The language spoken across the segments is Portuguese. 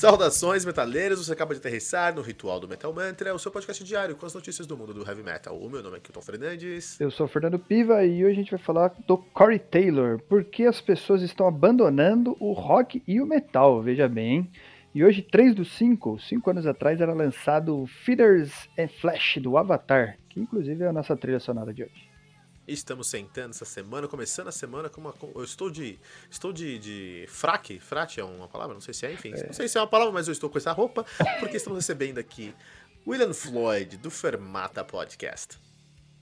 Saudações, metaleiros! Você acaba de aterrissar no Ritual do Metal Mantra, o seu podcast diário com as notícias do mundo do heavy metal. O meu nome é Kilton Fernandes. Eu sou o Fernando Piva e hoje a gente vai falar do Corey Taylor. Por que as pessoas estão abandonando o rock e o metal? Veja bem. E hoje, 3 dos 5, 5 anos atrás, era lançado Feeders and Flash do Avatar, que inclusive é a nossa trilha sonora de hoje. Estamos sentando essa semana, começando a semana com uma. Eu estou de. Estou de, de fraque. Frate é uma palavra? Não sei se é, enfim. É. Não sei se é uma palavra, mas eu estou com essa roupa, porque estamos recebendo aqui William Floyd, do Fermata Podcast.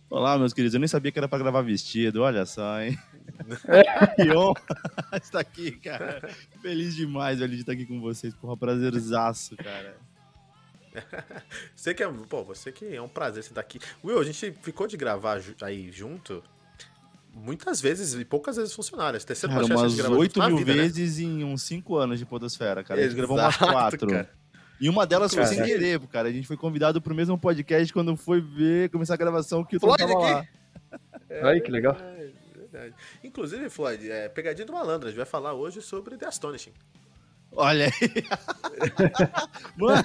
Olá, meus queridos. Eu nem sabia que era para gravar vestido, olha só, hein? que honra estar aqui, cara. Feliz demais, velho, de estar aqui com vocês. Porra, prazerzaço, cara. você que é, pô, você que é um prazer você estar aqui. Will, a gente ficou de gravar aí junto muitas vezes e poucas vezes funcionaram. Esse terceiro cara, umas 8 mil vida, né? vezes né? em uns 5 anos de Podosfera, cara. A gente gravou umas 4. E uma delas cara, foi sem querer, cara. A gente foi convidado pro mesmo podcast quando foi ver, começar a gravação que o Tom tava lá. É, Aí, que legal. É, verdade. Inclusive, Floyd, é, pegadinha do malandro, a gente vai falar hoje sobre The Astonishing. Olha aí. Mano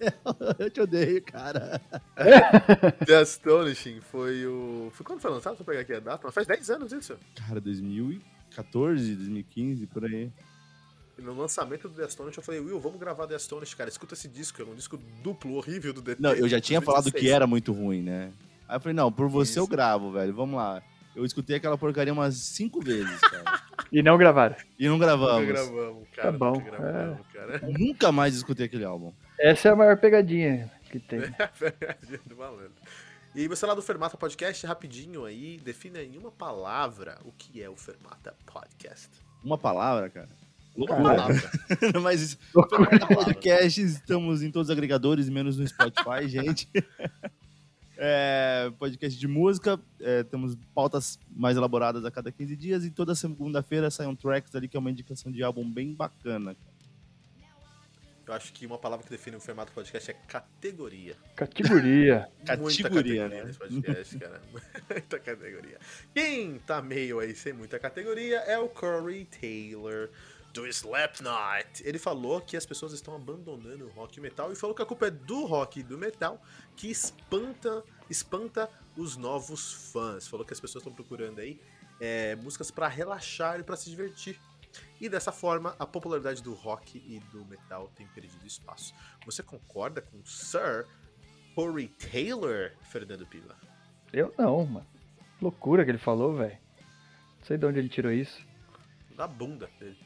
eu te odeio, cara. The Astonishing foi o. Foi quando foi lançado? Deixa eu pegar aqui a data. Mas faz 10 anos isso. Cara, 2014, 2015, por aí. E no lançamento do The Astonishing eu falei, Will, vamos gravar The Astonishing, cara. Escuta esse disco, é um disco duplo, horrível do DT. Não, eu já tinha falado que era muito ruim, né? Aí eu falei, não, por você isso. eu gravo, velho. Vamos lá. Eu escutei aquela porcaria umas cinco vezes, cara. e não gravaram. E não gravamos. Nunca gravamos, cara. Tá bom. Gravamos, é. cara. Nunca mais escutei aquele álbum. Essa é a maior pegadinha que tem. É a pegadinha do malandro. E você lá do Fermata Podcast, rapidinho aí, defina em uma palavra o que é o Fermata Podcast. Uma palavra, cara? Uma palavra. Mas isso, Fermata Podcast, estamos em todos os agregadores, menos no Spotify, gente. É, podcast de música, é, temos pautas mais elaboradas a cada 15 dias e toda segunda-feira saem um tracks ali que é uma indicação de álbum bem bacana. Eu acho que uma palavra que define o formato do podcast é categoria. Categoria. categoria, né? nesse podcast, cara. muita categoria. Quem tá meio aí sem muita categoria é o Corey Taylor do Slapknot. Ele falou que as pessoas estão abandonando o rock e metal e falou que a culpa é do rock e do metal que espanta, espanta os novos fãs. Falou que as pessoas estão procurando aí é, músicas para relaxar e para se divertir. E dessa forma, a popularidade do rock e do metal tem perdido espaço. Você concorda com Sir Corey Taylor, Fernando Pila? Eu não, mano. Loucura que ele falou, velho. Não sei de onde ele tirou isso. Da bunda dele.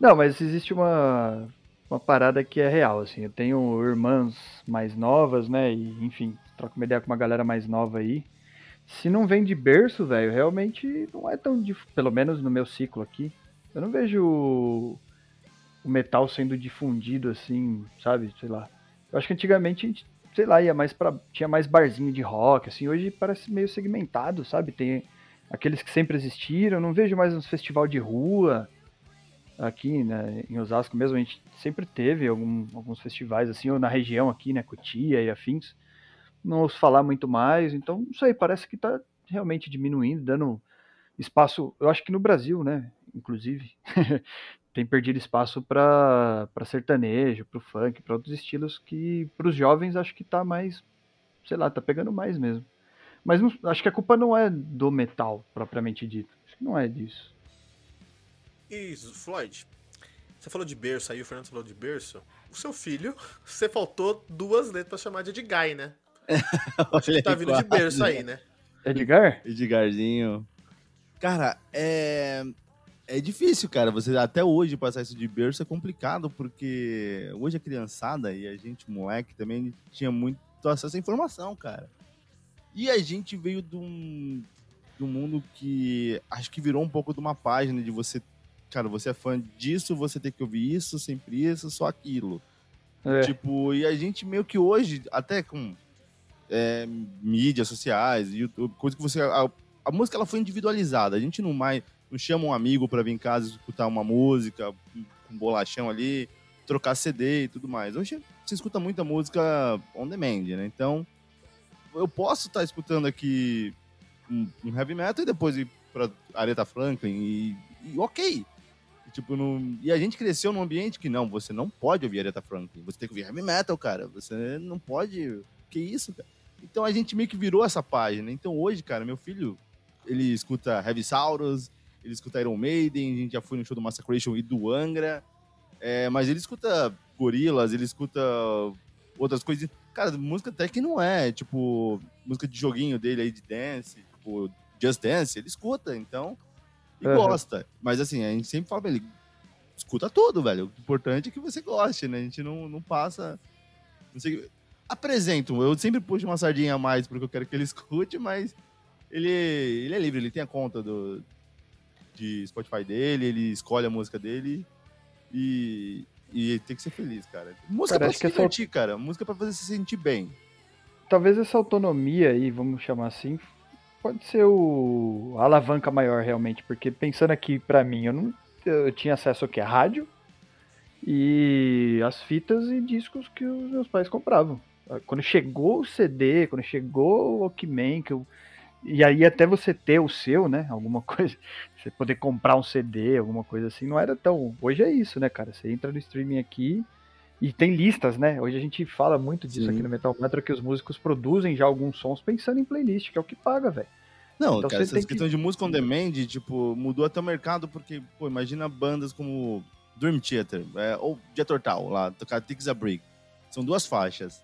Não, mas existe uma, uma parada que é real, assim. Eu tenho irmãs mais novas, né? E, enfim, troco uma ideia com uma galera mais nova aí. Se não vem de berço, velho, realmente não é tão. Dif... Pelo menos no meu ciclo aqui. Eu não vejo o metal sendo difundido assim, sabe? Sei lá. Eu acho que antigamente a gente, sei lá, ia mais para tinha mais barzinho de rock, assim. Hoje parece meio segmentado, sabe? Tem aqueles que sempre existiram. Não vejo mais uns festival de rua aqui, né, em Osasco mesmo, a gente sempre teve algum, alguns festivais assim, ou na região aqui, né, Cotia e afins. Não ouço falar muito mais, então não sei, parece que está realmente diminuindo, dando espaço, eu acho que no Brasil, né, inclusive, tem perdido espaço para sertanejo, para o funk, para outros estilos que para os jovens acho que está mais, sei lá, tá pegando mais mesmo. Mas não, acho que a culpa não é do metal propriamente dito, acho que não é disso. Isso, Floyd. Você falou de berço aí, o Fernando falou de berço. O seu filho, você faltou duas letras pra chamar de Edgar, né? Acho que tá vindo de berço aí, né? Edgar? Edgarzinho. Cara, é. É difícil, cara. Você até hoje passar isso de berço é complicado, porque hoje a criançada e a gente, moleque, também tinha muito acesso à informação, cara. E a gente veio de um, de um mundo que acho que virou um pouco de uma página de você cara, você é fã disso, você tem que ouvir isso, sempre isso, só aquilo. É. Tipo, e a gente meio que hoje, até com é, mídias sociais, YouTube, coisa que você. A, a, música ela foi individualizada. A gente não mais não chama um amigo para vir em casa escutar uma música, um bolachão ali, trocar CD e tudo mais. Hoje você escuta muita música on demand, né? Então, eu posso estar tá escutando aqui um, um, heavy metal e depois ir pra Aretha Franklin e, e ok tipo, e a gente cresceu num ambiente que não, você não pode ouvir Aretha Franklin, você tem que ouvir heavy metal, cara. Você não pode. Que isso, cara? Então a gente meio que virou essa página. Então hoje, cara, meu filho, ele escuta Heavy Saurus, ele escuta Iron Maiden, a gente já foi no show do Massacration e do Angra. É, mas ele escuta Gorilas, ele escuta outras coisas. Cara, música até que não é, tipo, música de joguinho dele aí de dance, tipo, Just Dance, ele escuta, então, e uhum. gosta. Mas assim, a gente sempre fala pra ele, escuta tudo, velho. O importante é que você goste, né? A gente não, não passa. Não sei, apresento, eu sempre puxo uma sardinha a mais porque eu quero que ele escute, mas ele, ele é livre, ele tem a conta do, de Spotify dele, ele escolhe a música dele e, e tem que ser feliz, cara. Música cara, pra se divertir, essa... cara. Música pra fazer se sentir bem. Talvez essa autonomia aí, vamos chamar assim, pode ser o a alavanca maior realmente, porque pensando aqui para mim, eu não eu tinha acesso aqui a rádio e as fitas e discos que os meus pais compravam. Quando chegou o CD, quando chegou o Walkman, que eu e aí até você ter o seu, né? Alguma coisa, você poder comprar um CD, alguma coisa assim, não era tão. Hoje é isso, né, cara? Você entra no streaming aqui e tem listas, né? Hoje a gente fala muito disso Sim. aqui no Metal Mantra, que os músicos produzem já alguns sons pensando em playlist, que é o que paga, velho. Não, então, cara, que... de música on demand, tipo, mudou até o mercado, porque, pô, imagina bandas como Dream Theater, é, ou Jetortal, lá, tocar Tix a Brick. São duas faixas.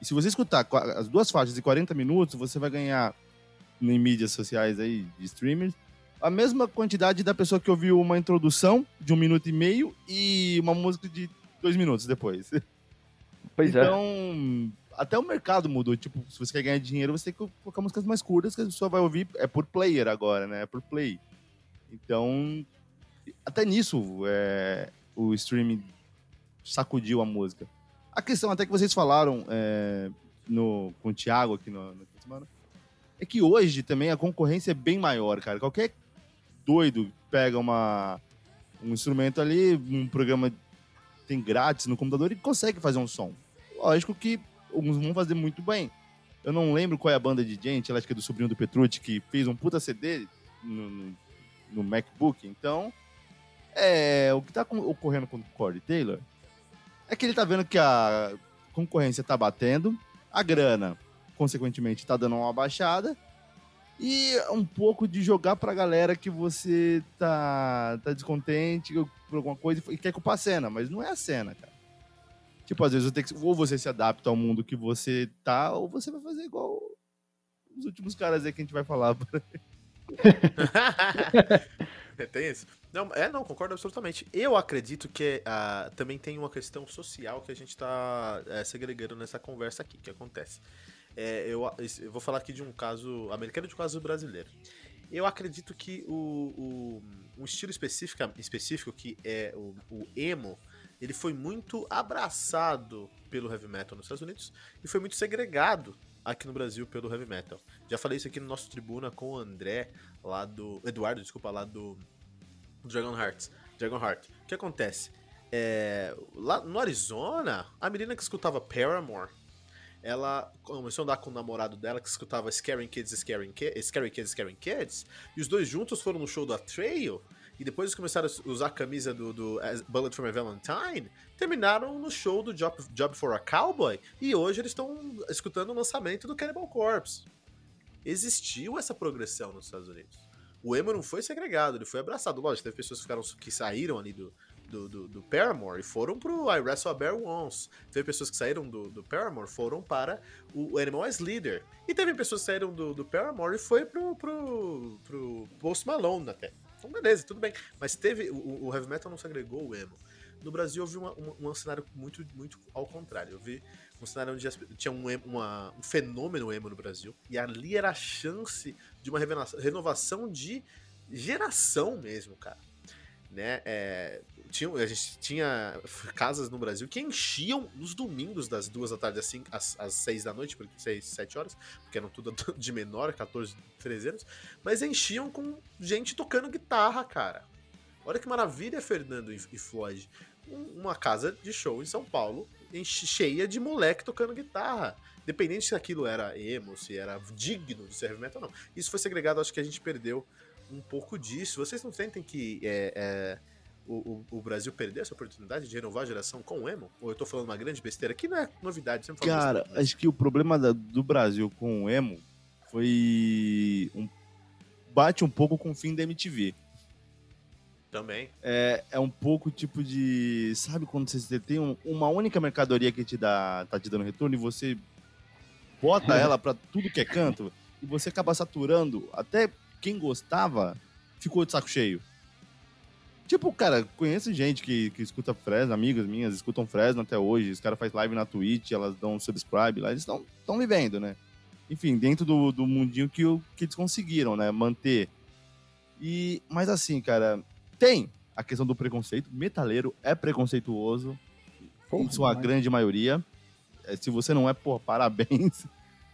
E se você escutar as duas faixas de 40 minutos, você vai ganhar em mídias sociais aí, de streamers, a mesma quantidade da pessoa que ouviu uma introdução de um minuto e meio e uma música de dois minutos depois. Pois então, é. até o mercado mudou. Tipo, se você quer ganhar dinheiro, você tem que colocar músicas mais curtas que a pessoa vai ouvir. É por player agora, né? É por play. Então, até nisso, é, o streaming sacudiu a música. A questão até que vocês falaram é, no, com o Thiago aqui no, no semana é que hoje também a concorrência é bem maior, cara. Qualquer doido pega uma, um instrumento ali, um programa tem grátis no computador e consegue fazer um som. Lógico que alguns vão fazer muito bem. Eu não lembro qual é a banda de gente, acho que é do sobrinho do Petrucci, que fez um puta CD no, no, no MacBook. Então, é, o que tá ocorrendo com o Corey Taylor é que ele tá vendo que a concorrência tá batendo, a grana consequentemente tá dando uma baixada. E um pouco de jogar pra galera que você tá, tá descontente por alguma coisa e quer culpar a cena, mas não é a cena, cara. Tipo, às vezes que, ou você se adapta ao mundo que você tá, ou você vai fazer igual os últimos caras aí que a gente vai falar. tem isso? Não, é, não, concordo absolutamente. Eu acredito que uh, também tem uma questão social que a gente tá uh, segregando nessa conversa aqui, que acontece. É, eu, eu, vou falar aqui de um caso americano e de um caso brasileiro. Eu acredito que o, o um estilo específico, específico que é o, o, emo, ele foi muito abraçado pelo heavy metal nos Estados Unidos e foi muito segregado aqui no Brasil pelo heavy metal. Já falei isso aqui no nosso tribuna com o André, lá do. Eduardo, desculpa, lá do, Dragon Hearts. Dragon Heart. O que acontece? É, lá no Arizona, a menina que escutava Paramore ela começou a andar com o namorado dela que escutava Scaring Kids, Scaring, Ki Scary Kids, Scaring Kids, e os dois juntos foram no show do Atreio, e depois eles começaram a usar a camisa do, do Bullet for My Valentine, terminaram no show do Job, Job for a Cowboy, e hoje eles estão escutando o lançamento do Cannibal Corpse. Existiu essa progressão nos Estados Unidos. O emo não foi segregado, ele foi abraçado. Lógico, teve pessoas que, ficaram, que saíram ali do, do, do, do, Paramore e foram pro I Wrestle a Bear Once. Teve pessoas que saíram do, do Paramore foram para o Animal as Leader. E teve pessoas que saíram do, do Paramore e foi pro, pro, pro Post Malone até. Então, beleza, tudo bem. Mas teve. O, o Heavy Metal não se agregou o emo. No Brasil eu vi uma, uma, um cenário muito, muito ao contrário. Eu vi um cenário onde tinha um, uma, um fenômeno emo no Brasil. E ali era a chance de uma renovação de geração mesmo, cara. Né? É, tinha, a gente tinha casas no Brasil que enchiam nos domingos das duas da tarde assim, às, às seis da noite, porque seis, sete horas, porque eram tudo de menor, 14, 13 anos, mas enchiam com gente tocando guitarra, cara. Olha que maravilha, Fernando e Floyd. Uma casa de show em São Paulo, cheia de moleque tocando guitarra. Dependente se aquilo era emo, se era digno de ser heavy metal ou não. Isso foi segregado, acho que a gente perdeu um pouco disso. Vocês não sentem que é, é o, o, o, Brasil perdeu essa oportunidade de renovar a geração com o emo? Ou eu tô falando uma grande besteira? Que não é novidade, sempre Cara, besteira, mas... acho que o problema da, do Brasil com o emo foi. Um, bate um pouco com o fim da MTV. Também. É, é um pouco tipo de. Sabe quando você tem um, uma única mercadoria que te dá, tá te dando retorno e você bota ela para tudo que é canto e você acaba saturando. Até quem gostava ficou de saco cheio. Tipo, cara, conheço gente que, que escuta Fresno, amigas minhas escutam Fresno até hoje. Os caras fazem live na Twitch, elas dão subscribe lá, eles estão vivendo, né? Enfim, dentro do, do mundinho que, que eles conseguiram, né? Manter. E, mas assim, cara, tem a questão do preconceito. Metaleiro é preconceituoso, Porra, em sua mas... grande maioria. É, se você não é, pô, parabéns.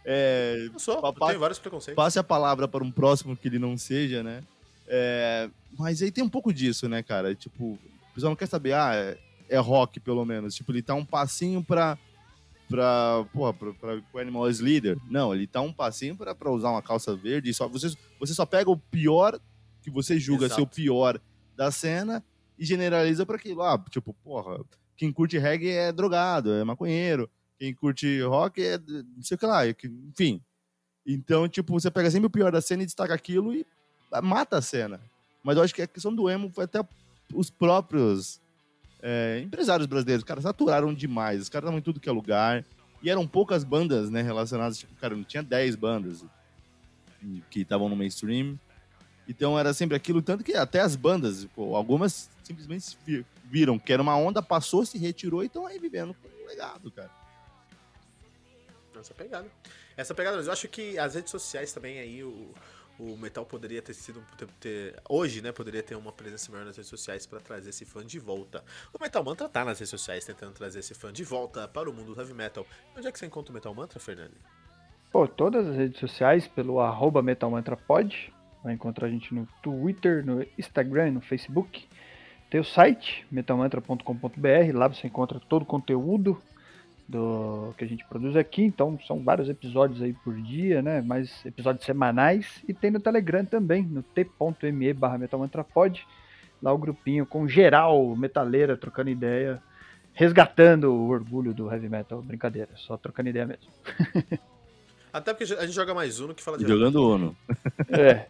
É, eu sou, eu tenho vários preconceitos. Passe a palavra para um próximo que ele não seja, né? É, mas aí tem um pouco disso, né, cara? Tipo, o pessoal não quer saber, ah, é, é rock pelo menos. Tipo, ele tá um passinho pra. pra. porra, pra, pra, o Animal is Leader. Não, ele tá um passinho pra, pra usar uma calça verde. Só, você, você só pega o pior que você julga Exato. ser o pior da cena e generaliza para aquilo. Ah, tipo, porra, quem curte reggae é drogado, é maconheiro. Quem curte rock é não sei o que lá, enfim. Então, tipo, você pega sempre o pior da cena e destaca aquilo e mata a cena. Mas eu acho que a questão do emo foi até os próprios é, empresários brasileiros, cara, saturaram demais. Os caras estavam em tudo que é lugar. E eram poucas bandas, né, relacionadas. Tipo, cara, não tinha 10 bandas que estavam no mainstream. Então era sempre aquilo, tanto que até as bandas, pô, algumas simplesmente viram que era uma onda, passou, se retirou e estão aí vivendo com um legado, cara. Essa pegada. Essa pegada, eu acho que as redes sociais também aí, o, o metal poderia ter sido. Ter, ter, hoje, né? Poderia ter uma presença maior nas redes sociais para trazer esse fã de volta. O Metal Mantra tá nas redes sociais tentando trazer esse fã de volta para o mundo do heavy metal. Onde é que você encontra o Metal Mantra, Fernando? Pô, todas as redes sociais, pelo arroba Metal Mantra Pod. Vai encontrar a gente no Twitter, no Instagram, no Facebook. Tem o site, metalmantra.com.br. Lá você encontra todo o conteúdo do que a gente produz aqui. Então são vários episódios aí por dia, né? Mais episódios semanais. E tem no Telegram também, no t.me barra metalmantrapod. Lá o grupinho com geral metaleira trocando ideia, resgatando o orgulho do heavy metal. Brincadeira, só trocando ideia mesmo. Até porque a gente joga mais Uno que fala de. Jogando Uno. É.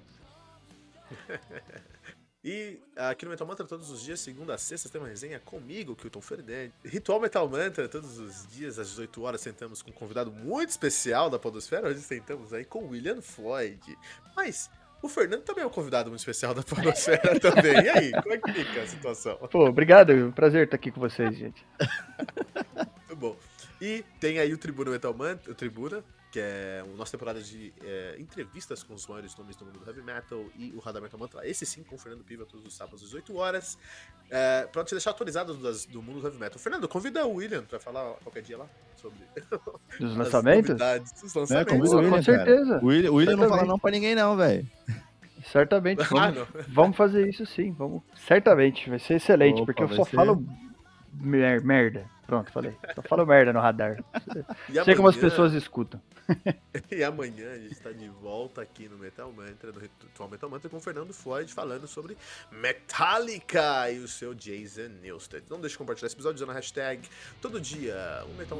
E aqui no Metal Mantra todos os dias, segunda a sexta, tem uma resenha comigo, Kilton Ferdinand. Ritual Metal Mantra, todos os dias às 18 horas, sentamos com um convidado muito especial da Podosfera. Hoje sentamos aí com William Floyd. Mas o Fernando também é um convidado muito especial da Podosfera também. E aí, como é que fica a situação? Pô, obrigado, prazer estar aqui com vocês, gente. E tem aí o Tribuna Metal Mantra, o Tribuna, que é a nossa temporada de é, entrevistas com os maiores nomes do mundo do heavy metal e o Radar Metal Mantra. Esse sim, com o Fernando Piva, todos os sábados às 18 horas. É, pra te deixar atualizado das, do mundo do heavy metal. Fernando, convida o William pra falar qualquer dia lá sobre Dos lançamentos? Dos lançamentos. É, convida o William, com certeza. O William, o William não fala não pra ninguém não, velho. Certamente, vamos, vamos, fazer isso sim, vamos. Certamente, vai ser excelente, Opa, porque eu só ser... falo merda. Pronto, falei. Só falo merda no radar. Sei amanhã... como as pessoas escutam. e amanhã a gente está de volta aqui no Metal Mantra, no Ritual Metal Mantra, com o Fernando Floyd falando sobre Metallica e o seu Jason Newsted. Não deixe de compartilhar esse episódio usando a hashtag todo dia um metal